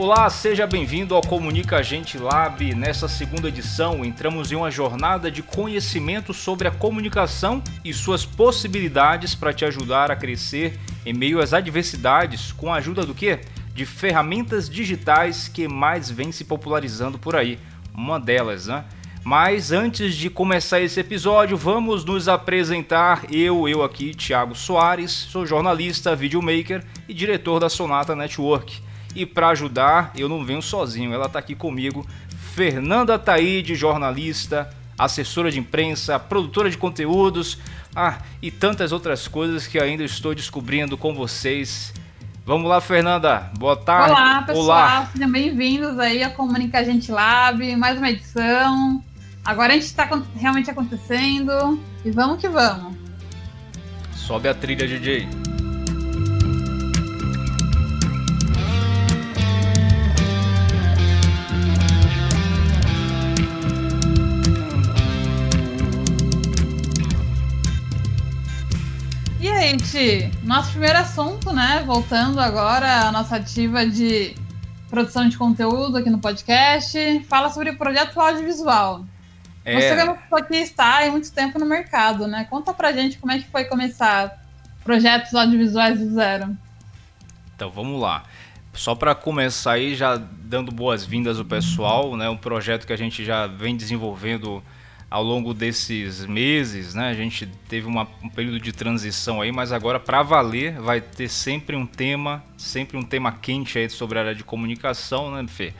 Olá, seja bem-vindo ao Comunica Gente Lab. Nessa segunda edição, entramos em uma jornada de conhecimento sobre a comunicação e suas possibilidades para te ajudar a crescer em meio às adversidades com a ajuda do quê? De ferramentas digitais que mais vem se popularizando por aí. Uma delas, né? Mas antes de começar esse episódio, vamos nos apresentar. Eu, eu aqui, Thiago Soares, sou jornalista, videomaker e diretor da Sonata Network. E para ajudar, eu não venho sozinho, ela está aqui comigo, Fernanda Taide, jornalista, assessora de imprensa, produtora de conteúdos, ah, e tantas outras coisas que ainda estou descobrindo com vocês. Vamos lá, Fernanda. Boa tarde. Olá, pessoal. Olá. Sejam bem-vindos aí ao Comunica Gente Lab, mais uma edição. Agora a gente está realmente acontecendo e vamos que vamos. Sobe a trilha, DJ. Gente, nosso primeiro assunto, né? Voltando agora à nossa ativa de produção de conteúdo aqui no podcast, fala sobre o projeto audiovisual. É... Você é que está há muito tempo no mercado, né? Conta pra gente como é que foi começar projetos audiovisuais do zero. Então vamos lá. Só para começar aí, já dando boas-vindas ao pessoal, né? Um projeto que a gente já vem desenvolvendo ao longo desses meses, né? A gente teve uma, um período de transição aí, mas agora para valer vai ter sempre um tema, sempre um tema quente aí sobre a área de comunicação, né, Fê?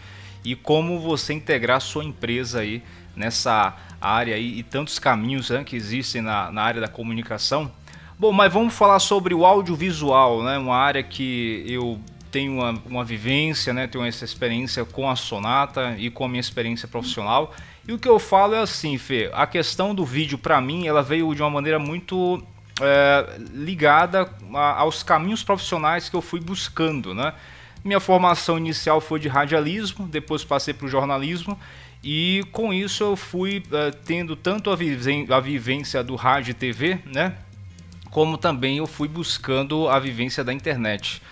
E como você integrar sua empresa aí nessa área aí e tantos caminhos né, que existem na, na área da comunicação. Bom, mas vamos falar sobre o audiovisual, né? Uma área que eu tenho uma, uma vivência, né? Tenho essa experiência com a Sonata e com a minha experiência profissional. E o que eu falo é assim, Fê, a questão do vídeo para mim, ela veio de uma maneira muito é, ligada a, aos caminhos profissionais que eu fui buscando, né? Minha formação inicial foi de radialismo, depois passei para o jornalismo e com isso eu fui é, tendo tanto a, a vivência do rádio e TV, né? Como também eu fui buscando a vivência da internet.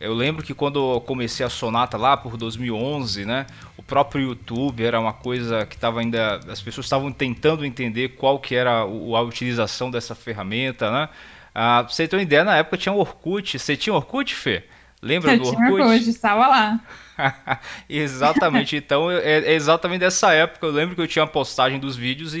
Eu lembro que quando eu comecei a Sonata lá por 2011, né, o próprio YouTube era uma coisa que estava ainda as pessoas estavam tentando entender qual que era a utilização dessa ferramenta, né? Ah, pra você ter uma ideia, na época tinha o Orkut. Você tinha Orkut, Fê? Lembra eu do Orkut? Tinha Orkut, estava lá. exatamente, então é, é, exatamente dessa época. Eu lembro que eu tinha a postagem dos vídeos e,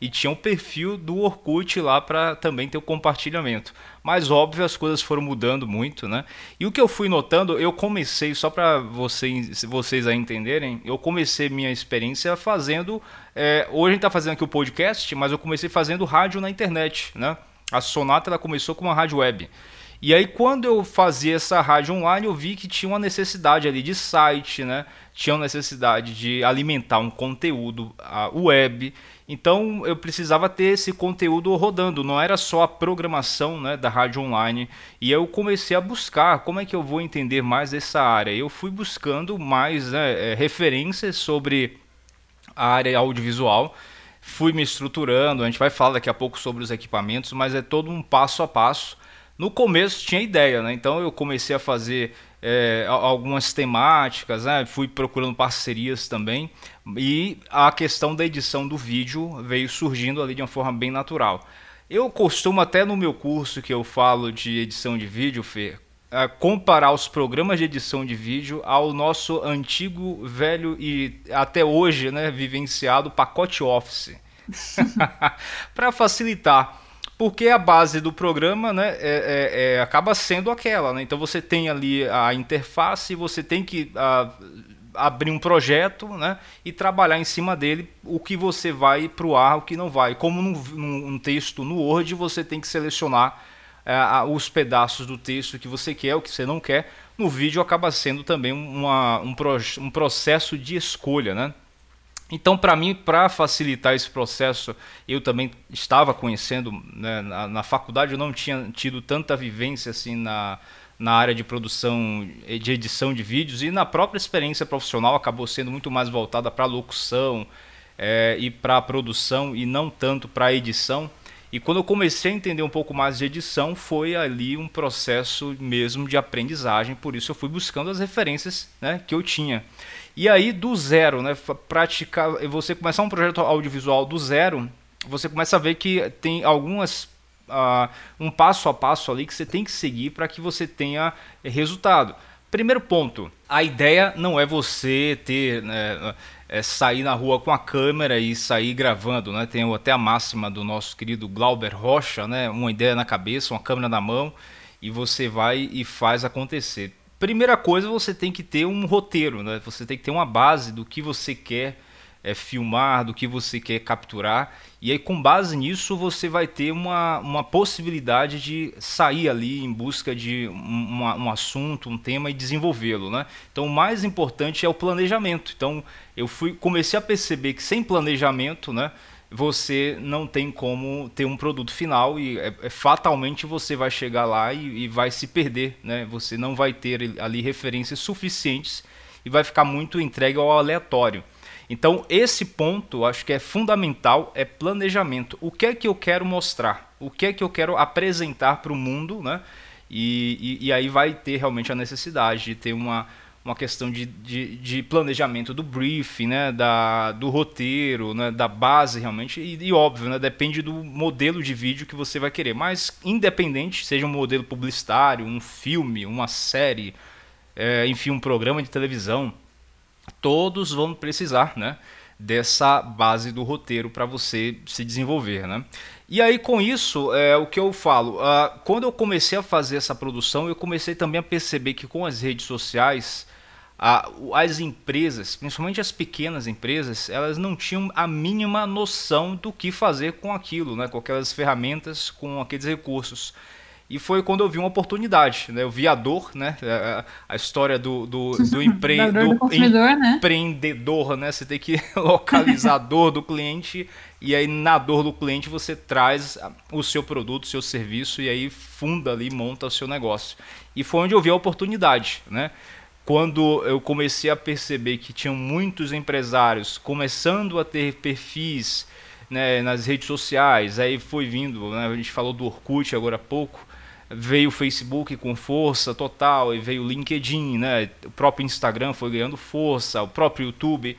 e, e tinha um perfil do Orkut lá para também ter o compartilhamento. Mas óbvio, as coisas foram mudando muito, né? E o que eu fui notando, eu comecei, só para vocês, vocês aí entenderem, eu comecei minha experiência fazendo. É, hoje a gente está fazendo aqui o podcast, mas eu comecei fazendo rádio na internet, né? A Sonata ela começou com uma rádio web. E aí quando eu fazia essa rádio online, eu vi que tinha uma necessidade ali de site, né? Tinha uma necessidade de alimentar um conteúdo web. Então eu precisava ter esse conteúdo rodando, não era só a programação né, da rádio online. E eu comecei a buscar como é que eu vou entender mais essa área. Eu fui buscando mais né, é, referências sobre a área audiovisual fui me estruturando. A gente vai falar daqui a pouco sobre os equipamentos, mas é todo um passo a passo no começo tinha ideia, né? Então eu comecei a fazer é, algumas temáticas, né? fui procurando parcerias também e a questão da edição do vídeo veio surgindo ali de uma forma bem natural. Eu costumo até no meu curso que eu falo de edição de vídeo, Fê, é, comparar os programas de edição de vídeo ao nosso antigo, velho e até hoje né, vivenciado pacote Office. para facilitar porque a base do programa né, é, é, é, acaba sendo aquela. Né? Então você tem ali a interface, você tem que a, abrir um projeto né, e trabalhar em cima dele o que você vai para o ar, o que não vai. Como num, num texto no Word, você tem que selecionar é, os pedaços do texto que você quer, o que você não quer. No vídeo acaba sendo também uma, um, pro, um processo de escolha. Né? Então, para mim, para facilitar esse processo, eu também estava conhecendo né, na, na, faculdade, eu não tinha tido tanta vivência assim na, na área de produção, de edição de vídeos e na própria experiência profissional acabou sendo muito mais voltada para locução é, e para produção e não tanto para edição. E quando eu comecei a entender um pouco mais de edição, foi ali um processo mesmo de aprendizagem, por isso eu fui buscando as referências né, que eu tinha. E aí, do zero, né, praticar, você começar um projeto audiovisual do zero, você começa a ver que tem algumas uh, um passo a passo ali que você tem que seguir para que você tenha resultado. Primeiro ponto, a ideia não é você ter né, é sair na rua com a câmera e sair gravando, né? Tem até a máxima do nosso querido Glauber Rocha, né? Uma ideia na cabeça, uma câmera na mão e você vai e faz acontecer. Primeira coisa, você tem que ter um roteiro, né? Você tem que ter uma base do que você quer é, filmar, do que você quer capturar. E aí, com base nisso, você vai ter uma, uma possibilidade de sair ali em busca de um, um assunto, um tema e desenvolvê-lo. Né? Então, o mais importante é o planejamento. Então, eu fui comecei a perceber que sem planejamento, né, você não tem como ter um produto final e é, é, fatalmente você vai chegar lá e, e vai se perder. Né? Você não vai ter ali referências suficientes e vai ficar muito entregue ao aleatório. Então, esse ponto acho que é fundamental, é planejamento. O que é que eu quero mostrar? O que é que eu quero apresentar para o mundo, né? E, e, e, aí vai ter realmente a necessidade de ter uma, uma questão de, de, de planejamento do briefing, né? da, do roteiro, né? da base realmente. E, e, óbvio, né? depende do modelo de vídeo que você vai querer. Mas independente, seja um modelo publicitário, um filme, uma série, é, enfim, um programa de televisão todos vão precisar né, dessa base do roteiro para você se desenvolver. Né? E aí, com isso, é o que eu falo. Uh, quando eu comecei a fazer essa produção, eu comecei também a perceber que com as redes sociais, uh, as empresas, principalmente as pequenas empresas, elas não tinham a mínima noção do que fazer com aquilo, né? com aquelas ferramentas, com aqueles recursos. E foi quando eu vi uma oportunidade, né? Eu vi a dor, né? A, a história do, do, do, empre... do, do né? empreendedor, né? Você tem que localizar a dor do cliente e aí na dor do cliente você traz o seu produto, o seu serviço e aí funda ali, monta o seu negócio. E foi onde eu vi a oportunidade, né? Quando eu comecei a perceber que tinham muitos empresários começando a ter perfis né, nas redes sociais, aí foi vindo, né, a gente falou do Orkut agora há pouco, veio o Facebook com força total e veio o LinkedIn, né? O próprio Instagram foi ganhando força, o próprio YouTube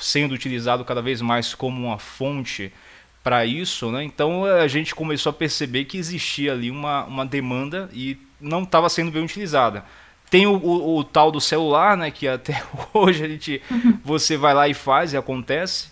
sendo utilizado cada vez mais como uma fonte para isso, né? Então a gente começou a perceber que existia ali uma, uma demanda e não estava sendo bem utilizada. Tem o, o, o, tal do celular, né? Que até hoje a gente você vai lá e faz e acontece.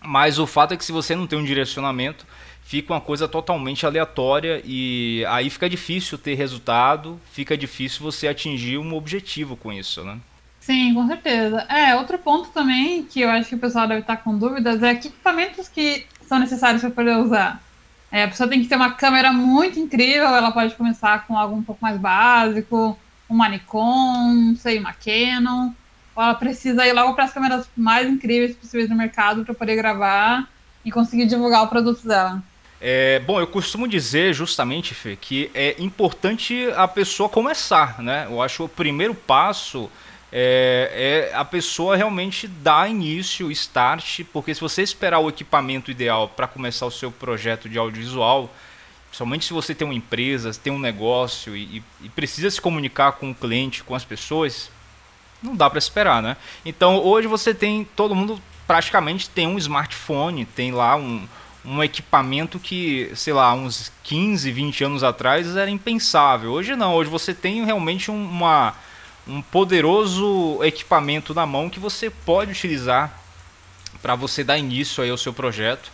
Mas o fato é que se você não tem um direcionamento, fica uma coisa totalmente aleatória e aí fica difícil ter resultado, fica difícil você atingir um objetivo com isso, né? Sim, com certeza. É, outro ponto também que eu acho que o pessoal deve estar com dúvidas é que equipamentos que são necessários para poder usar. É, a pessoa tem que ter uma câmera muito incrível, ela pode começar com algo um pouco mais básico, uma Nikon, sei, uma Canon, ou ela precisa ir logo para as câmeras mais incríveis possíveis no mercado para poder gravar e conseguir divulgar o produto dela. É, bom, eu costumo dizer justamente, Fê, que é importante a pessoa começar, né? Eu acho que o primeiro passo é, é, a pessoa realmente dar início, start, porque se você esperar o equipamento ideal para começar o seu projeto de audiovisual, principalmente se você tem uma empresa, tem um negócio e, e precisa se comunicar com o cliente, com as pessoas, não dá para esperar, né? Então hoje você tem, todo mundo praticamente tem um smartphone, tem lá um um equipamento que, sei lá, uns 15, 20 anos atrás era impensável. Hoje não, hoje você tem realmente uma, um poderoso equipamento na mão que você pode utilizar para você dar início aí ao seu projeto.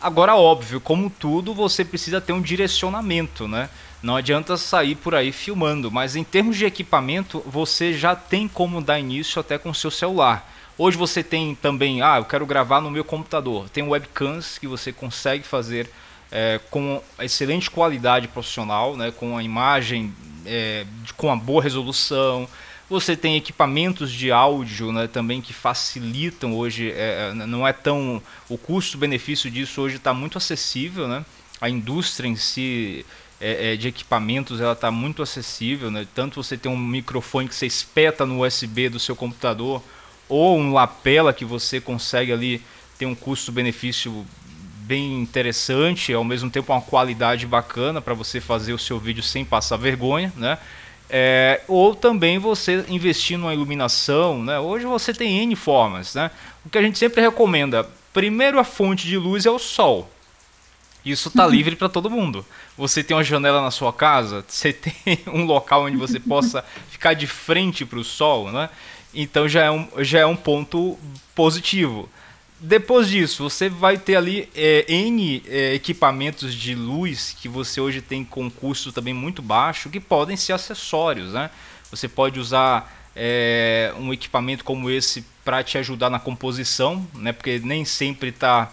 Agora, óbvio, como tudo, você precisa ter um direcionamento, né? Não adianta sair por aí filmando, mas em termos de equipamento, você já tem como dar início até com o seu celular. Hoje você tem também, ah, eu quero gravar no meu computador. Tem webcams que você consegue fazer é, com excelente qualidade profissional, né, com a imagem é, com uma boa resolução. Você tem equipamentos de áudio né, também que facilitam hoje, é, não é tão. O custo-benefício disso hoje está muito acessível. Né? A indústria em si é, de equipamentos ela está muito acessível. Né? Tanto você tem um microfone que você espeta no USB do seu computador ou um lapela que você consegue ali ter um custo-benefício bem interessante, ao mesmo tempo uma qualidade bacana para você fazer o seu vídeo sem passar vergonha, né? É, ou também você investir numa iluminação, né? Hoje você tem N formas, né? O que a gente sempre recomenda, primeiro a fonte de luz é o sol. Isso está livre para todo mundo. Você tem uma janela na sua casa, você tem um local onde você possa ficar de frente para o sol, né? Então já é um, já é um ponto positivo. Depois disso, você vai ter ali é, N é, equipamentos de luz que você hoje tem com custo também muito baixo, que podem ser acessórios. Né? Você pode usar é, um equipamento como esse para te ajudar na composição, né? porque nem sempre está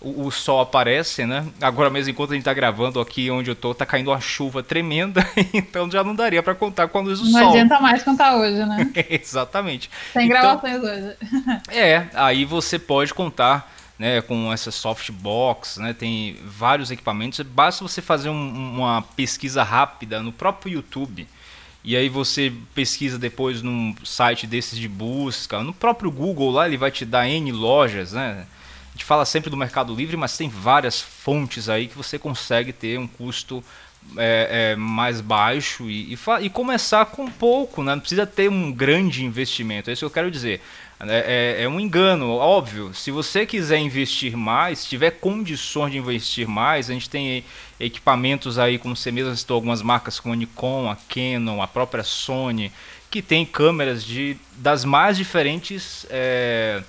o, o, sol aparece, né? Agora mesmo, enquanto a gente está gravando aqui onde eu tô, tá caindo uma chuva tremenda, então já não daria para contar com a luz do não sol. Não adianta mais contar hoje, né? Exatamente. Tem então, gravações hoje. é, aí você pode contar né, com essa softbox, né, tem vários equipamentos. Basta você fazer um, uma pesquisa rápida no próprio YouTube. E aí você pesquisa depois num site desses de busca, no próprio Google lá ele vai te dar N lojas, né? Gente fala sempre do Mercado Livre, mas tem várias fontes aí que você consegue ter um custo é, é, mais baixo e, e, e, começar com pouco, né? não precisa ter um grande investimento, é isso que eu quero dizer. É, é, é, um engano, óbvio. Se você quiser investir mais, tiver condições de investir mais, a gente tem equipamentos aí, como você mesmo citou, algumas marcas como a Nikon, a Canon, a própria Sony, que tem câmeras de, das mais diferentes é,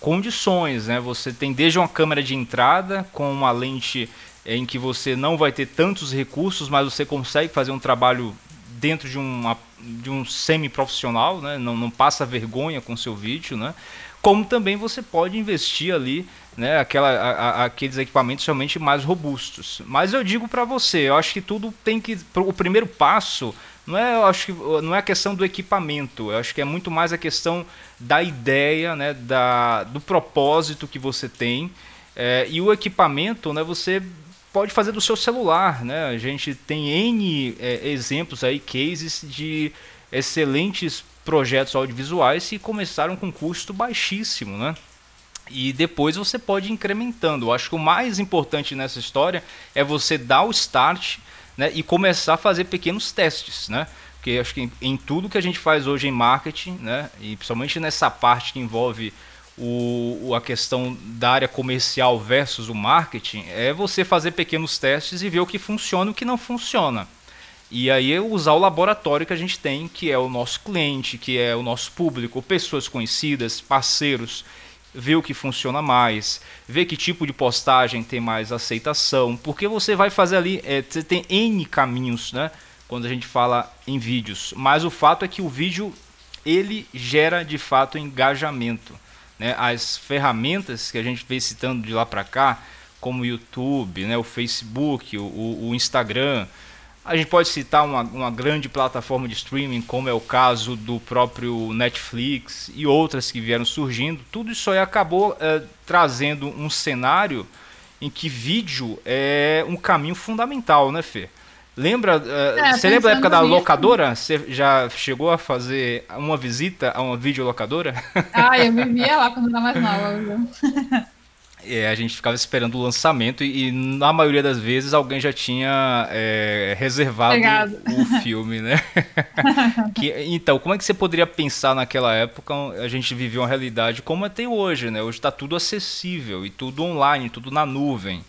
condições, né? Você tem desde uma câmera de entrada com uma lente em que você não vai ter tantos recursos, mas você consegue fazer um trabalho dentro de, uma, de um semi-profissional, né? não, não passa vergonha com seu vídeo, né? como também você pode investir ali né, aquela, a, a, aqueles equipamentos realmente mais robustos. Mas eu digo para você, eu acho que tudo tem que. O primeiro passo não é, eu acho que, não é a questão do equipamento, eu acho que é muito mais a questão da ideia, né, da, do propósito que você tem. É, e o equipamento, né, você pode fazer do seu celular. Né? A gente tem N é, exemplos aí, cases de excelentes projetos audiovisuais que começaram com custo baixíssimo, né? E depois você pode ir incrementando. Eu acho que o mais importante nessa história é você dar o start né, e começar a fazer pequenos testes, né? Porque acho que em, em, tudo que a gente faz hoje em marketing, né, e principalmente nessa parte que envolve o, a questão da área comercial versus o marketing, é você fazer pequenos testes e ver o que funciona e o que não funciona. E aí usar o laboratório que a gente tem, que é o nosso cliente, que é o nosso público, pessoas conhecidas, parceiros, ver o que funciona mais, ver que tipo de postagem tem mais aceitação, porque você vai fazer ali, é, você tem N caminhos, né? Quando a gente fala em vídeos, mas o fato é que o vídeo ele gera de fato engajamento, né? As ferramentas que a gente vem citando de lá para cá, como o YouTube, né? O Facebook, o, o Instagram, a gente pode citar uma, uma, grande plataforma de streaming, como é o caso do próprio Netflix e outras que vieram surgindo. Tudo isso aí acabou é, trazendo um cenário em que vídeo é um caminho fundamental, né, Fê? Lembra? É, é você lembra da época da locadora? Você já chegou a fazer uma visita a uma videolocadora? Ah, eu vivia lá quando era mais nova. É, a gente ficava esperando o lançamento e, e, na maioria das vezes alguém já tinha é, reservado Pegado. o filme, né? que, então, como é que você poderia pensar naquela época? A gente vivia uma realidade como é tem hoje, né? Hoje está tudo acessível e tudo online, tudo na nuvem.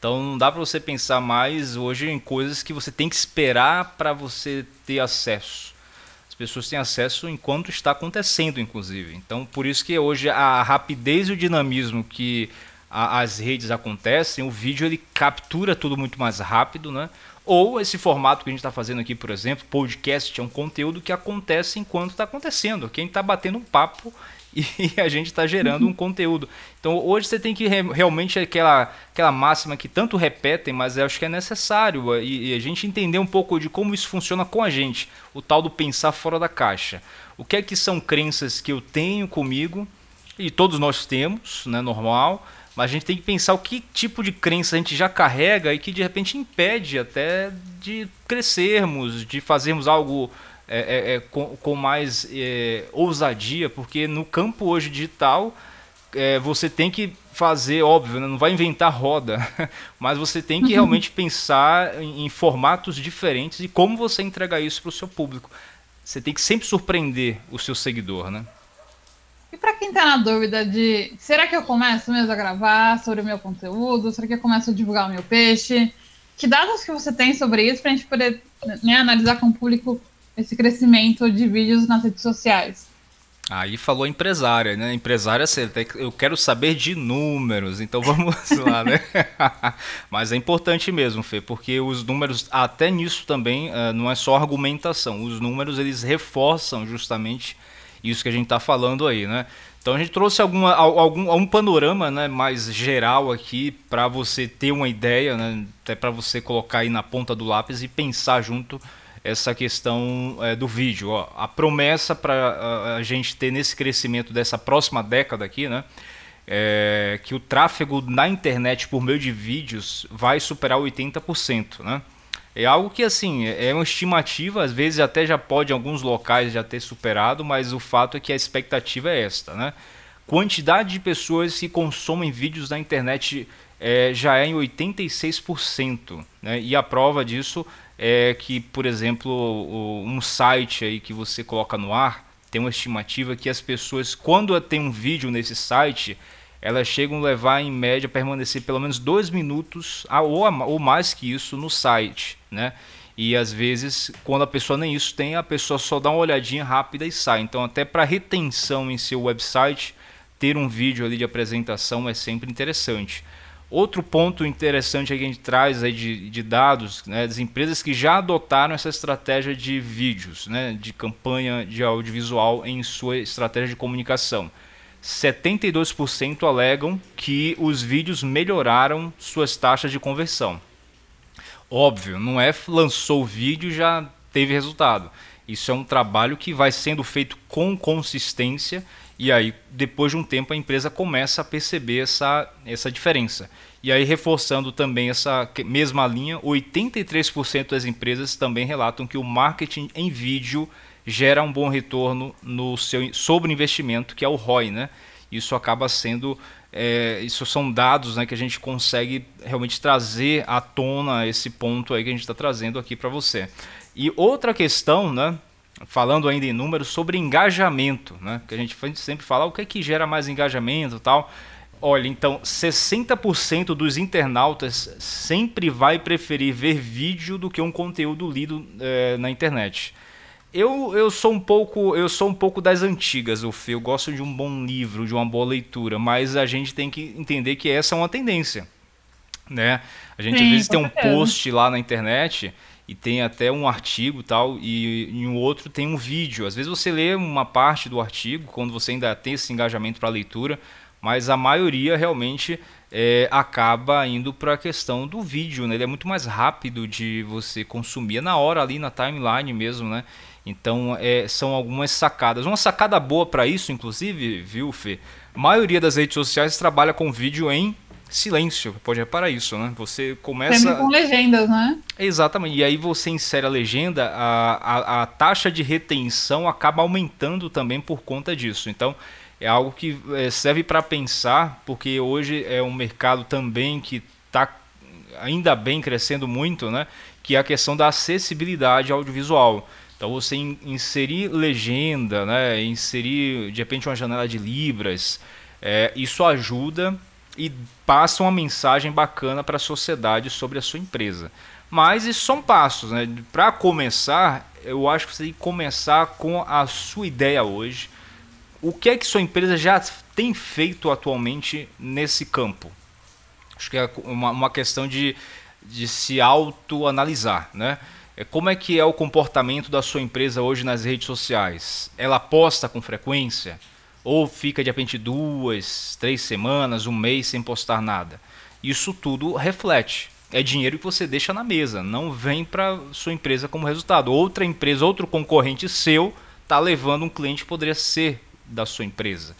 Então não dá para você pensar mais hoje em coisas que você tem que esperar para você ter acesso. As pessoas têm acesso enquanto está acontecendo, inclusive. Então por isso que hoje a rapidez e o dinamismo que a, as redes acontecem, o vídeo ele captura tudo muito mais rápido, né? Ou esse formato que a gente está fazendo aqui, por exemplo, podcast é um conteúdo que acontece enquanto está acontecendo. Quem está batendo um papo e a gente está gerando um conteúdo. Então hoje você tem que re realmente aquela, aquela máxima que tanto repetem, mas eu acho que é necessário e, e, a gente entender um pouco de como isso funciona com a gente, o tal do pensar fora da caixa. O que é que são crenças que eu tenho comigo e todos nós temos, né, normal, mas a gente tem que pensar o que tipo de crença a gente já carrega e que de repente impede até de crescermos, de fazermos algo é, é, é com, com, mais é, ousadia, porque no campo hoje digital é, você tem que fazer, óbvio, né? não vai inventar roda, mas você tem que realmente pensar em, em, formatos diferentes e como você entregar isso para o seu público. Você tem que sempre surpreender o seu seguidor, né? E para quem está na dúvida de será que eu começo mesmo a gravar sobre o meu conteúdo? Será que eu começo a divulgar o meu peixe? Que dados que você tem sobre isso para a gente poder né, analisar com o público esse crescimento de vídeos nas redes sociais? Aí falou empresária, né? Empresária, eu quero saber de números, então vamos lá, né? Mas é importante mesmo, Fê, porque os números, até nisso também, uh, não é só argumentação. Os números, eles reforçam justamente isso que a gente está falando aí, né? Então a gente trouxe alguma, algum, um panorama né, mais geral aqui para você ter uma ideia, né, até para você colocar aí na ponta do lápis e pensar junto essa questão é, do vídeo. Ó, a promessa para a, gente ter nesse crescimento dessa próxima década aqui, né? É, que o tráfego na internet por meio de vídeos vai superar 80%, né? É algo que assim é uma estimativa, às vezes até já pode em alguns locais já ter superado, mas o fato é que a expectativa é esta, né? Quantidade de pessoas que consomem vídeos na internet é, já é em 86%, né? E a prova disso é que, por exemplo, um site aí que você coloca no ar tem uma estimativa que as pessoas, quando tem um vídeo nesse site, elas chegam a levar em média permanecer pelo menos dois minutos ou, mais que isso no site, né? E às vezes, quando a pessoa nem isso tem, a pessoa só dá uma olhadinha rápida e sai. Então, até para retenção em seu website, ter um vídeo ali de apresentação é sempre interessante. Outro ponto interessante que a gente traz aí de, de dados né, das empresas que já adotaram essa estratégia de vídeos, né, de campanha de audiovisual em sua estratégia de comunicação. 72% alegam que os vídeos melhoraram suas taxas de conversão. Óbvio, não é lançou o vídeo e já teve resultado. Isso é um trabalho que vai sendo feito com consistência e aí, depois de um tempo, a empresa começa a perceber essa, essa diferença. E aí, reforçando também essa mesma linha, 83% das empresas também relatam que o marketing em vídeo gera um bom retorno no seu sobre investimento, que é o ROI, né? Isso acaba sendo, é, isso são dados né, que a gente consegue realmente trazer à tona esse ponto aí que a gente está trazendo aqui para você. E outra questão, né, falando ainda em números, sobre engajamento, né? Que a gente sempre fala o que é que gera mais engajamento tal. Olha, então 60% dos internautas sempre vai preferir ver vídeo do que um conteúdo lido é, na internet. Eu, eu sou um pouco eu sou um pouco das antigas, o Eu gosto de um bom livro, de uma boa leitura, mas a gente tem que entender que essa é uma tendência, né? A gente Sim, às vezes tem um post lá na internet e tem até um artigo tal e em um outro tem um vídeo. Às vezes você lê uma parte do artigo quando você ainda tem esse engajamento para a leitura, mas a maioria realmente é, acaba indo para a questão do vídeo, né? Ele é muito mais rápido de você consumir é na hora ali na timeline mesmo, né? Então é, são algumas sacadas. Uma sacada boa para isso, inclusive, viu, Fê? A maioria das redes sociais trabalha com vídeo em silêncio. Pode reparar isso, né? Você começa. Sempre com legendas, né? Exatamente. E aí você insere a legenda, a, a, a taxa de retenção acaba aumentando também por conta disso. Então é algo que é, serve para pensar, porque hoje é um mercado também que está ainda bem crescendo muito, né? Que é a questão da acessibilidade audiovisual. Então você inserir legenda, né? Inserir de repente uma janela de libras, é, isso ajuda e passa uma mensagem bacana para a sociedade sobre a sua empresa. Mas isso são passos, né? Para começar, eu acho que você tem que começar com a sua ideia hoje. O que é que sua empresa já tem feito atualmente nesse campo? Acho que é uma, uma questão de, de se autoanalisar, né? É, como é que é o comportamento da sua empresa hoje nas redes sociais? Ela posta com frequência? Ou fica de repente duas, três semanas, um mês sem postar nada. Isso tudo reflete. É dinheiro que você deixa na mesa, não vem para sua empresa como resultado. Outra empresa, outro concorrente seu está levando um cliente que poderia ser da sua empresa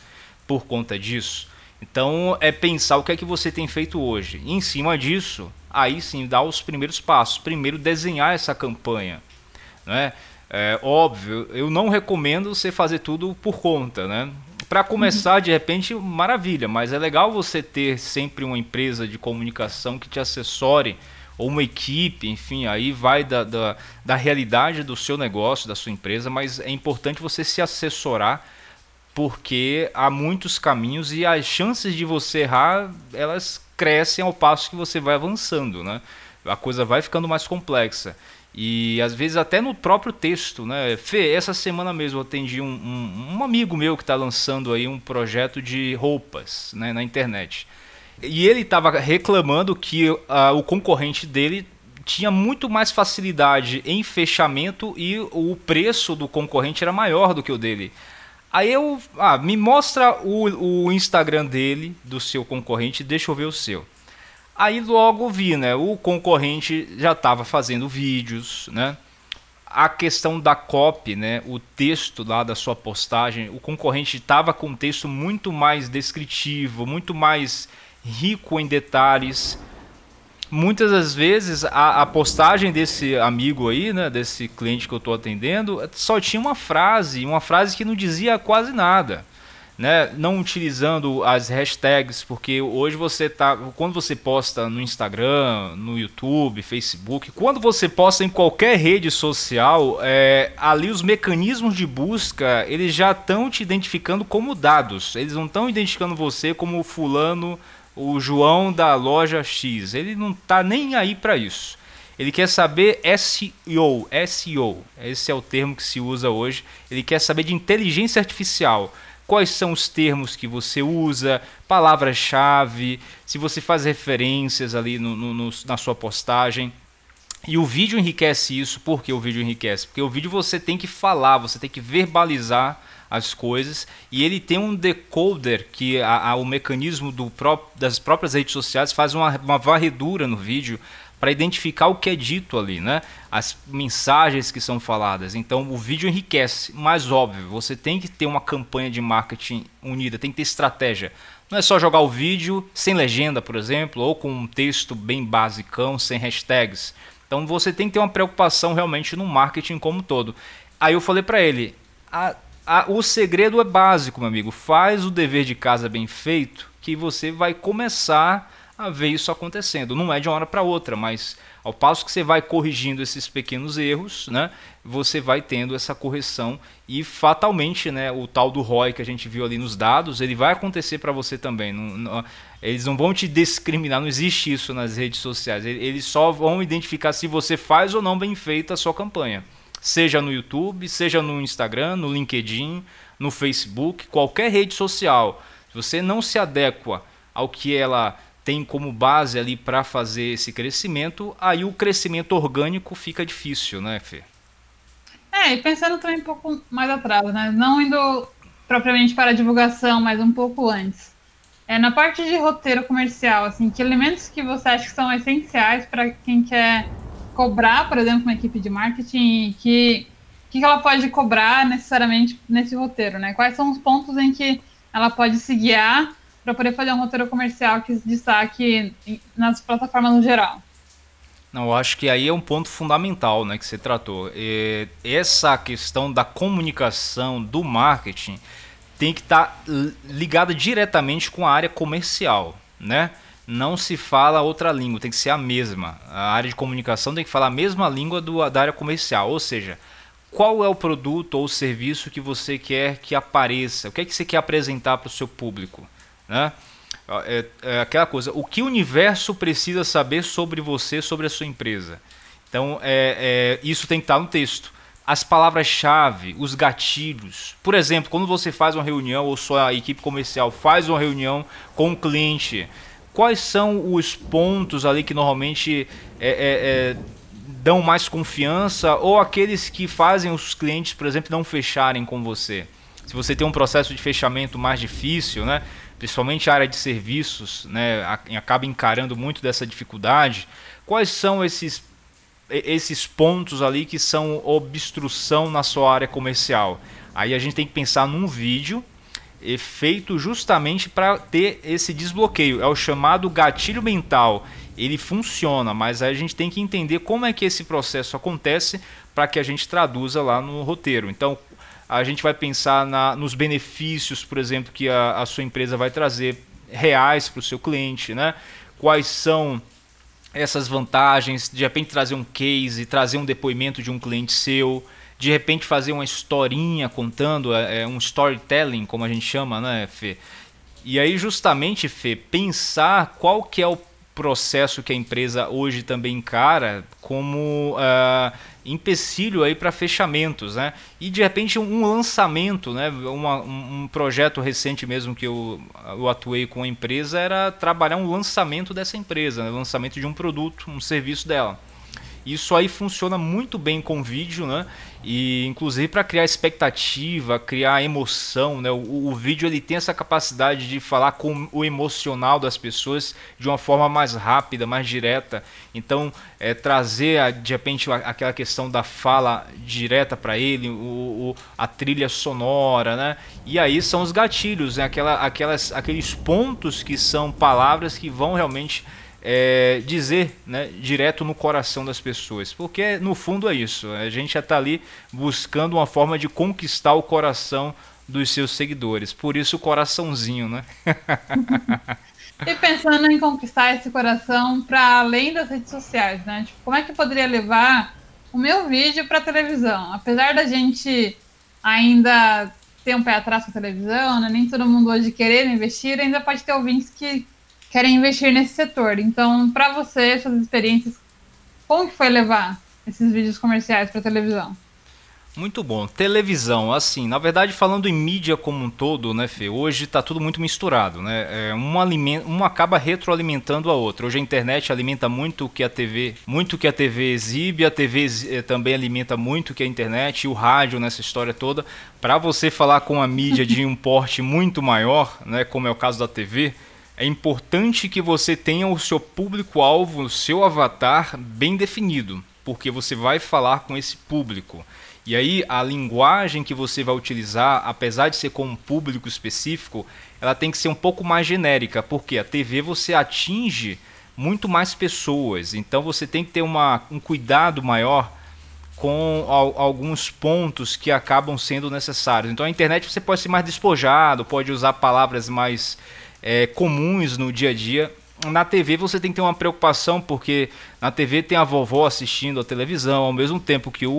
por conta disso. Então é pensar o que é que você tem feito hoje. E em cima disso, aí sim dar os primeiros passos. Primeiro desenhar essa campanha, né? É óbvio, eu não recomendo você fazer tudo por conta, né? para começar, de repente, maravilha, mas é legal você ter sempre uma empresa de comunicação que te assessore, ou uma equipe, enfim, aí vai da, da, da realidade do seu negócio, da sua empresa, mas é importante você se assessorar porque há muitos caminhos e as chances de você errar, elas crescem ao passo que você vai avançando, né? A coisa vai ficando mais complexa. E às vezes até no próprio texto, né? Fê, essa semana mesmo eu atendi um, um, um amigo meu que está lançando aí um projeto de roupas né, na internet. E ele estava reclamando que uh, o concorrente dele tinha muito mais facilidade em fechamento e o preço do concorrente era maior do que o dele. Aí eu, ah, me mostra o, o Instagram dele, do seu concorrente, deixa eu ver o seu. Aí logo vi, né? O concorrente já estava fazendo vídeos, né? A questão da copy, né? O texto lá da sua postagem, o concorrente estava com um texto muito mais descritivo, muito mais rico em detalhes. Muitas das vezes a, a postagem desse amigo aí, né, desse cliente que eu estou atendendo, só tinha uma frase, uma frase que não dizia quase nada né, não utilizando as hashtags, porque hoje você tá, quando você posta no Instagram, no YouTube, Facebook, quando você posta em qualquer rede social, é, ali os mecanismos de busca eles já estão te identificando como dados, eles não estão identificando você como fulano, o João da loja X, ele não está nem aí para isso. Ele quer saber SEO, SEO, esse é o termo que se usa hoje. Ele quer saber de inteligência artificial quais são os termos que você usa, palavras-chave, se você faz referências ali no, no, no, na sua postagem. E o vídeo enriquece isso, por que o vídeo enriquece? Porque o vídeo você tem que falar, você tem que verbalizar as coisas e ele tem um decoder que a, a, o mecanismo pró das próprias redes sociais faz uma, uma varredura no vídeo para identificar o que é dito ali, né? As mensagens que são faladas. Então o vídeo enriquece, mas óbvio, você tem que ter uma campanha de marketing unida, tem que ter estratégia. Não é só jogar o vídeo sem legenda, por exemplo, ou com um texto bem basicão, sem hashtags. Então você tem que ter uma preocupação realmente no marketing como um todo. Aí eu falei para ele, a, a, o segredo é básico, meu amigo. Faz o dever de casa bem feito, que você vai começar a ver isso acontecendo. Não é de uma hora para outra, mas ao passo que você vai corrigindo esses pequenos erros, né, você vai tendo essa correção e fatalmente, né, o tal do ROI que a gente viu ali nos dados, ele vai acontecer para você também. Não, não, eles não vão te discriminar, não existe isso nas redes sociais. Eles só vão identificar se você faz ou não bem feita a sua campanha. Seja no YouTube, seja no Instagram, no LinkedIn, no Facebook, qualquer rede social. Se você não se adequa ao que ela tem como base ali para fazer esse crescimento, aí o crescimento orgânico fica difícil, né, Fê? É, e pensando também um pouco mais atrás, né? Não indo propriamente para a divulgação, mas um pouco antes. É, na parte de roteiro comercial, assim, que elementos que você acha que são essenciais para quem quer cobrar, por exemplo, uma equipe de marketing, que que ela pode cobrar necessariamente nesse roteiro, né? Quais são os pontos em que ela pode se guiar para poder fazer um roteiro comercial que se destaque nas plataformas no geral. Não, eu acho que aí é um ponto fundamental né, que você tratou. E essa questão da comunicação, do marketing, tem que estar tá ligada diretamente com a área comercial. Né? Não se fala outra língua, tem que ser a mesma. A área de comunicação tem que falar a mesma língua do, da área comercial. Ou seja, qual é o produto ou serviço que você quer que apareça? O que é que você quer apresentar para o seu público? Né? É, é aquela coisa, o que o universo precisa saber sobre você, sobre a sua empresa. Então, é, é isso tem que estar no texto. As palavras-chave, os gatilhos. Por exemplo, quando você faz uma reunião ou sua equipe comercial faz uma reunião com um cliente, quais são os pontos ali que normalmente é, é, é, dão mais confiança ou aqueles que fazem os clientes, por exemplo, não fecharem com você? Se você tem um processo de fechamento mais difícil, né? principalmente a área de serviços, né, acaba encarando muito dessa dificuldade. Quais são esses, esses pontos ali que são obstrução na sua área comercial? Aí a gente tem que pensar num vídeo feito justamente para ter esse desbloqueio. É o chamado gatilho mental. Ele funciona, mas a gente tem que entender como é que esse processo acontece para que a gente traduza lá no roteiro. Então, a gente vai pensar na, nos benefícios, por exemplo, que a, a sua empresa vai trazer reais para o seu cliente, né? Quais são essas vantagens, de repente trazer um case, trazer um depoimento de um cliente seu, de repente fazer uma historinha contando, é, é, um storytelling, como a gente chama, né, Fê? E aí justamente, Fê, pensar qual que é o processo que a empresa hoje também encara como uh, empecilho aí para fechamentos, né? E de repente um lançamento, né? Uma, um projeto recente mesmo que eu, eu atuei com a empresa era trabalhar um lançamento dessa empresa, né? lançamento de um produto, um serviço dela. Isso aí funciona muito bem com vídeo, né? E inclusive para criar expectativa, criar emoção, né? O, o, vídeo ele tem essa capacidade de falar com o emocional das pessoas de uma forma mais rápida, mais direta. Então, é, trazer de repente aquela questão da fala direta para ele, o, o, a trilha sonora, né? E aí são os gatilhos, né? Aquela, aquelas, aqueles pontos que são palavras que vão realmente é, dizer né, direto no coração das pessoas. Porque no fundo é isso. A gente já está ali buscando uma forma de conquistar o coração dos seus seguidores. Por isso o coraçãozinho, né? e pensando em conquistar esse coração para além das redes sociais, né? Tipo, como é que poderia levar o meu vídeo para televisão? Apesar da gente ainda ter um pé atrás com a televisão, né? nem todo mundo hoje querer investir, ainda pode ter ouvintes que querem investir nesse setor. Então, para você, suas experiências, como que foi levar esses vídeos comerciais para televisão? Muito bom. Televisão, assim, na verdade, falando em mídia como um todo, né, Fê? Hoje está tudo muito misturado, né? É, uma, alimenta, acaba retroalimentando a outra. Hoje a internet alimenta muito o que a TV, muito que a TV exibe, a TV eh, também alimenta muito o que a internet e o rádio nessa história toda. Para você falar com a mídia de um porte muito maior, né, como é o caso da TV, é importante que você tenha o seu público-alvo, o seu avatar bem definido, porque você vai falar com esse público. E aí a linguagem que você vai utilizar, apesar de ser com um público específico, ela tem que ser um pouco mais genérica, porque a TV você atinge muito mais pessoas, então você tem que ter uma, um cuidado maior com al alguns pontos que acabam sendo necessários. Então a internet você pode ser mais despojado, pode usar palavras mais é, comuns no dia a dia. Na TV você tem que ter uma preocupação porque na TV tem a vovó assistindo a televisão ao mesmo tempo que o,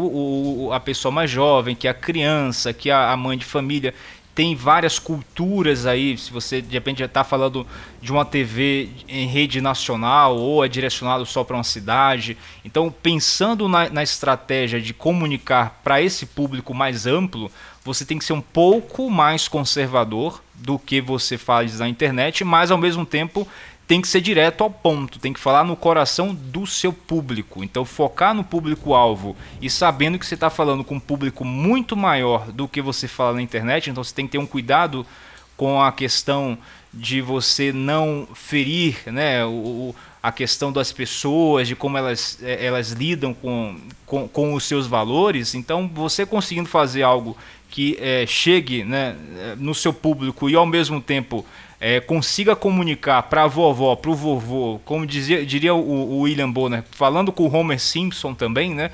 o a pessoa mais jovem, que a criança, que a, a mãe de família tem várias culturas aí. Se você de repente já está falando de uma TV em rede nacional ou é direcionado só para uma cidade. Então, pensando na, na estratégia de comunicar para esse público mais amplo, você tem que ser um pouco mais conservador do que você faz na internet, mas ao mesmo tempo tem que ser direto ao ponto, tem que falar no coração do seu público. Então, focar no público-alvo e sabendo que você está falando com um público muito maior do que você fala na internet, então você tem que ter um cuidado com a questão de você não ferir né, o, a questão das pessoas, de como elas, eh, elas lidam com, com, com os seus valores. Então, você conseguindo fazer algo que é, chegue né, no seu público e ao mesmo tempo é, consiga comunicar para a vovó, para o vovô, como dizia, diria o, o, William Bonner, falando com o Homer Simpson também, né?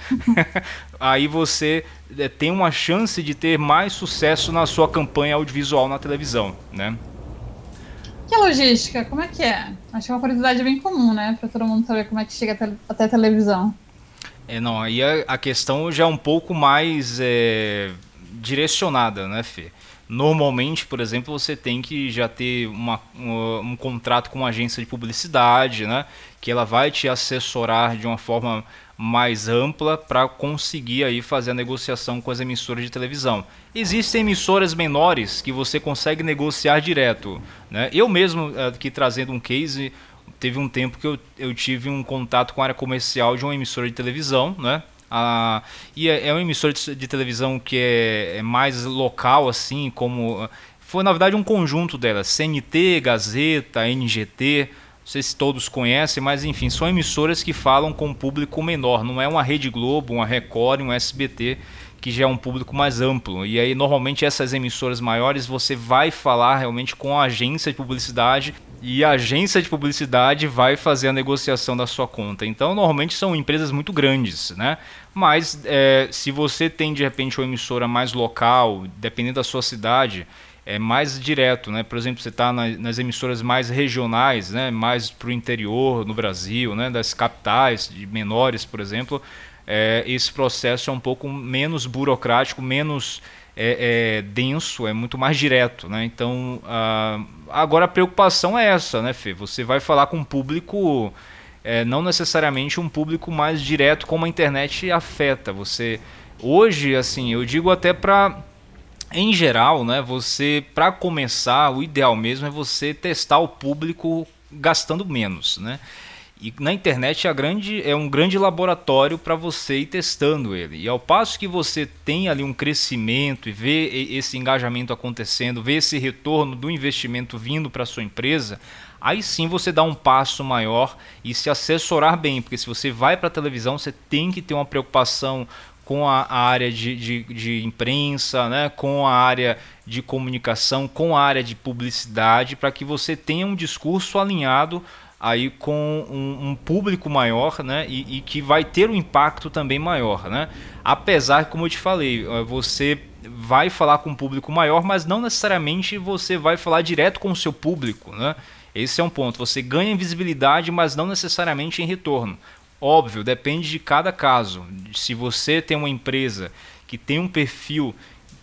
aí você é, tem uma chance de ter mais sucesso na sua campanha audiovisual na televisão, né? Que a logística, como é que é? Acho que é uma curiosidade bem comum, né? Para todo mundo saber como é que chega até, até a televisão. É, não, aí a, a questão já é um pouco mais é, direcionada, né, Fê? Normalmente, por exemplo, você tem que já ter uma, um, um, contrato com uma agência de publicidade, né? Que ela vai te assessorar de uma forma mais ampla para conseguir aí fazer a negociação com as emissoras de televisão. Existem emissoras menores que você consegue negociar direto. Né? Eu mesmo, aqui trazendo um case, teve um tempo que eu, eu tive um contato com a área comercial de uma emissora de televisão, né? E é, é uma emissora de, de televisão que é, é, mais local, assim, como. Foi na verdade um conjunto delas: CNT, Gazeta, NGT. Não sei se todos conhecem, mas enfim, são emissoras que falam com um público menor. Não é uma Rede Globo, uma Record, um SBT que já é um público mais amplo. E aí, normalmente, essas emissoras maiores, você vai falar realmente com a agência de publicidade e a agência de publicidade vai fazer a negociação da sua conta. Então, normalmente são empresas muito grandes, né? Mas é, se você tem de repente uma emissora mais local, dependendo da sua cidade, é mais direto, né? Por exemplo, você está nas emissoras mais regionais, né? Mais para o interior no Brasil, né? Das capitais, de menores, por exemplo, é, esse processo é um pouco menos burocrático, menos é, é, denso, é muito mais direto, né? Então, agora a preocupação é essa, né, Fê? Você vai falar com um público, é, não necessariamente um público mais direto como a internet afeta. Você hoje, assim, eu digo até para em geral, né, você para começar, o ideal mesmo é você testar o público gastando menos, né? E na internet é, grande, é um grande laboratório para você ir testando ele. E ao passo que você tem ali um crescimento e vê esse engajamento acontecendo, vê esse retorno do investimento vindo para sua empresa, aí sim você dá um passo maior e se assessorar bem, porque se você vai para a televisão, você tem que ter uma preocupação com a, área de, de, de, imprensa, né, com a área de comunicação, com a área de publicidade, para que você tenha um discurso alinhado aí com um, um público maior né, e, e, que vai ter um impacto também maior. Né? Apesar, como eu te falei, eh, você vai falar com um público maior, mas não necessariamente você vai falar direto com o seu público. Né? Esse é um ponto. Você ganha visibilidade, mas não necessariamente em retorno. Óbvio, depende de cada caso. Se você tem uma empresa que tem um perfil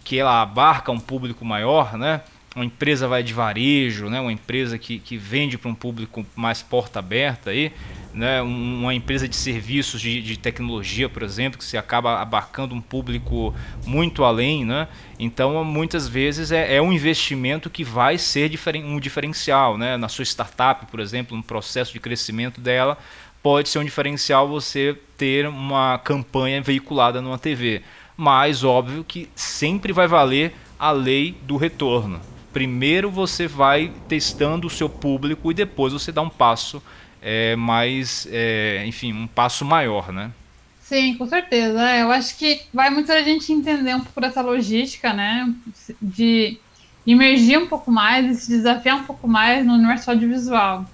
que ela abarca um público maior, né? Uma empresa vai de varejo, né? uma empresa que, que vende para um público mais porta aberta, aí, né? uma empresa de serviços de, de tecnologia, por exemplo, que se acaba abarcando um público muito além. Né? Então, muitas vezes é, é um investimento que vai ser diferen, um diferencial. Né? Na sua startup, por exemplo, no processo de crescimento dela, pode ser um diferencial você ter uma campanha veiculada numa TV. Mas, óbvio que sempre vai valer a lei do retorno primeiro você vai testando o seu público e depois você dá um passo é, mais, é, enfim, um passo maior, né? Sim, com certeza. É, eu acho que vai muito a gente entender um pouco dessa logística, né? De emergir um pouco mais e se desafiar um pouco mais no universo audiovisual.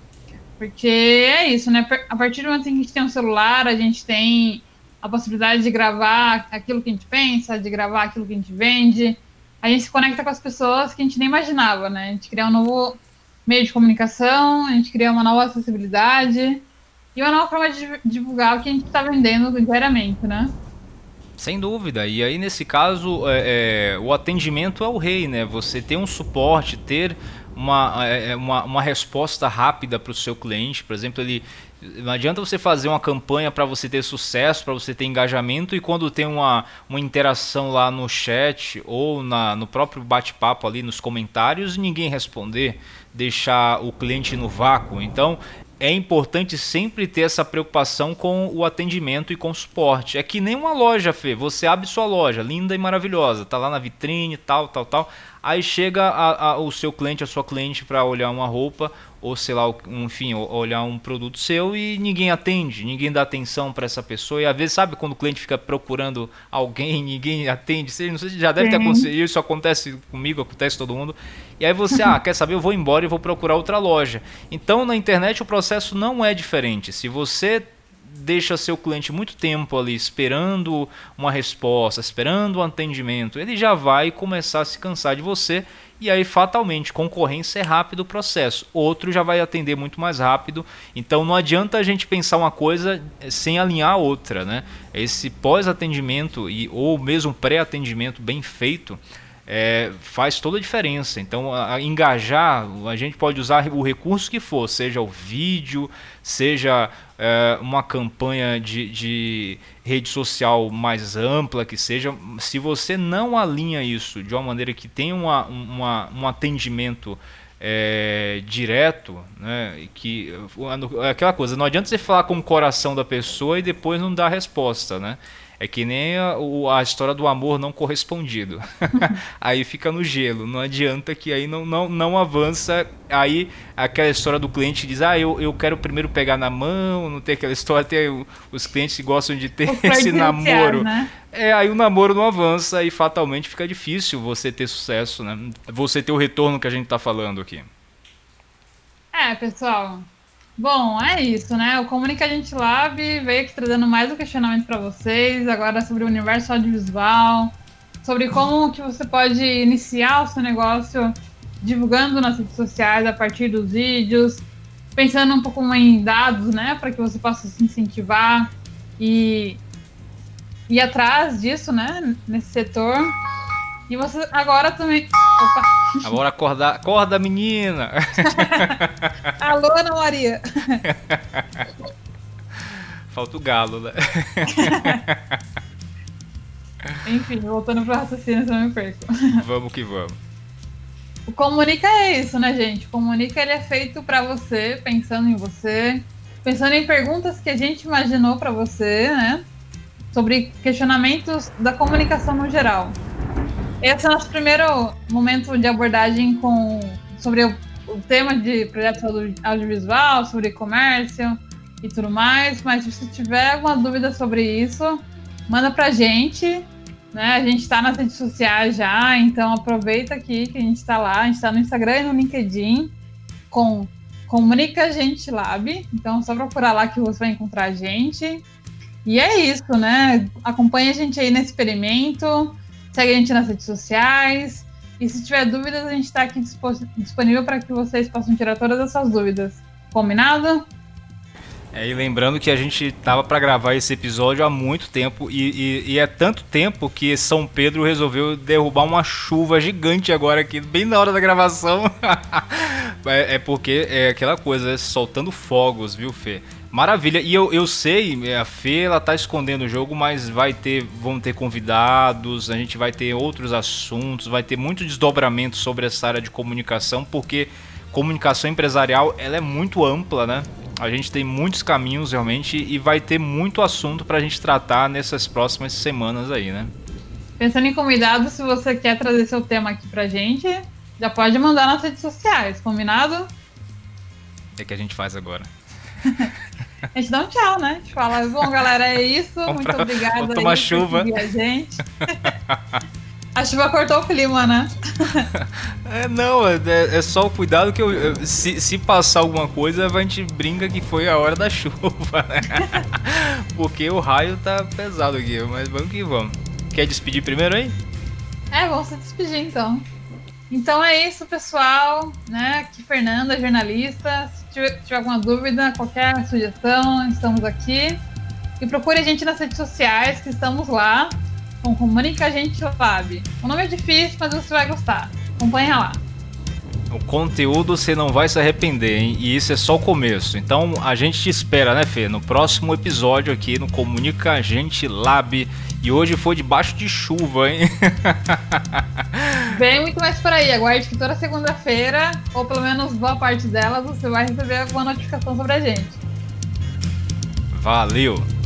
Porque é isso, né? A partir do momento em que a gente tem um celular, a gente tem a possibilidade de gravar aquilo que a gente pensa, de gravar aquilo que a gente vende, a gente se conecta com as pessoas que a gente nem imaginava, né? A gente cria um novo meio de comunicação, a gente cria uma nova acessibilidade e uma nova forma de divulgar o que a gente está vendendo diariamente, né? Sem dúvida. E aí, nesse caso, é, é, o atendimento é o rei, né? Você ter um suporte, ter uma, é, é uma, uma resposta rápida para o seu cliente. Por exemplo, ele não adianta você fazer uma campanha para você ter sucesso, para você ter engajamento e quando tem uma, uma interação lá no chat ou na, no próprio bate-papo ali nos comentários, ninguém responder, deixar o cliente no vácuo. Então é importante sempre ter essa preocupação com o atendimento e com o suporte. É que nem uma loja, Fê. Você abre sua loja, linda e maravilhosa, tá lá na vitrine, tal, tal, tal. Aí chega a, a, o seu cliente, a sua cliente para olhar uma roupa ou sei lá, enfim, olhar um produto seu e ninguém atende, ninguém dá atenção para essa pessoa. E às vezes, sabe quando o cliente fica procurando alguém, ninguém atende? Você, não sei se já deve Sim. ter acontecido, isso acontece comigo, acontece com todo mundo. E aí você, ah, quer saber, eu vou embora e vou procurar outra loja. Então, na internet o processo não é diferente. Se você deixa seu cliente muito tempo ali esperando uma resposta, esperando um atendimento, ele já vai começar a se cansar de você e aí fatalmente concorrência é rápido o processo. Outro já vai atender muito mais rápido. Então não adianta a gente pensar uma coisa sem alinhar a outra, né? Esse pós-atendimento e ou mesmo pré-atendimento bem feito é, faz toda a diferença. Então, a, a engajar, a gente pode usar o recurso que for, seja o vídeo, seja é, uma campanha de, de, rede social mais ampla, que seja. Se você não alinha isso de uma maneira que tenha uma, uma, um atendimento é, direto, né, que aquela coisa, não adianta você falar com o coração da pessoa e depois não dar resposta, né? É que nem a, a história do amor não correspondido. aí fica no gelo. Não adianta que aí não, não, não avança. Aí aquela história do cliente diz: Ah, eu, eu quero primeiro pegar na mão. Não tem aquela história. Tem os clientes que gostam de ter esse namoro. Né? É, aí o namoro não avança e fatalmente fica difícil você ter sucesso, né? Você ter o retorno que a gente está falando aqui. É, pessoal. Bom, é isso, né? O Comunica Gente Lab veio aqui trazendo mais um questionamento para vocês, agora sobre o universo audiovisual, sobre como que você pode iniciar o seu negócio divulgando nas redes sociais a partir dos vídeos, pensando um pouco em dados, né, para que você possa se incentivar e ir atrás disso, né, nesse setor. E você agora também. Opa. Agora acorda, acorda menina! Alô, Ana Maria! Falta o galo, né? Enfim, voltando pro raciocínio, eu me perco. Vamos que vamos. O Comunica é isso, né, gente? O Comunica ele é feito para você, pensando em você, pensando em perguntas que a gente imaginou para você, né? Sobre questionamentos da comunicação no geral. Esse é o nosso primeiro momento de abordagem com, sobre o, o tema de projeto audiovisual, sobre comércio e tudo mais. Mas se você tiver alguma dúvida sobre isso, manda pra gente. Né? A gente está nas redes sociais já, então aproveita aqui que a gente está lá. A gente está no Instagram e no LinkedIn com Comunica Gente Lab. Então, só procurar lá que você vai encontrar a gente. E é isso, né? Acompanhe a gente aí nesse experimento. Segue a gente nas redes sociais. E se tiver dúvidas, a gente está aqui disponível para que vocês possam tirar todas essas dúvidas. Combinado? É, e lembrando que a gente tava para gravar esse episódio há muito tempo e, e, e, é tanto tempo que São Pedro resolveu derrubar uma chuva gigante agora aqui, bem na hora da gravação. é, é, porque é aquela coisa, é soltando fogos, viu, Fê? Maravilha. E eu, eu sei, a Fê ela tá escondendo o jogo, mas vai ter, vão ter convidados, a gente vai ter outros assuntos, vai ter muito desdobramento sobre essa área de comunicação, porque comunicação empresarial ela é muito ampla, né? A gente tem muitos caminhos realmente e vai ter muito assunto para a gente tratar nessas próximas semanas aí, né? Pensando em convidado, se você quer trazer seu tema aqui pra gente, já pode mandar nas redes sociais, combinado? É que a gente faz agora. A gente dá um tchau, né? A gente fala, bom, galera, é isso. Vamos muito obrigada vamos tomar aí chuva. a gente. A chuva cortou o clima, né? é, não, é, é, só o cuidado que eu, eu, se, se passar alguma coisa, a gente brinca que foi a hora da chuva, né? Porque o raio tá pesado aqui, mas vamos que vamos. Quer despedir primeiro aí? É, vamos se despedir então. Então é isso, pessoal. Né? Aqui Fernanda, jornalista. Se tiver, tiver, alguma dúvida, qualquer sugestão, estamos aqui. E procure a gente nas redes sociais, que estamos lá. Com Comunica a Gente Lab. O nome é difícil, mas você vai gostar. Acompanha lá. O conteúdo você não vai se arrepender, hein? E isso é só o começo. Então a gente te espera, né, Fê? No próximo episódio aqui no Comunica a Gente Lab. E hoje foi debaixo de chuva, hein? Vem muito mais por aí. Aguarde que toda segunda-feira, ou pelo menos boa parte delas, você vai receber alguma notificação sobre a gente. Valeu!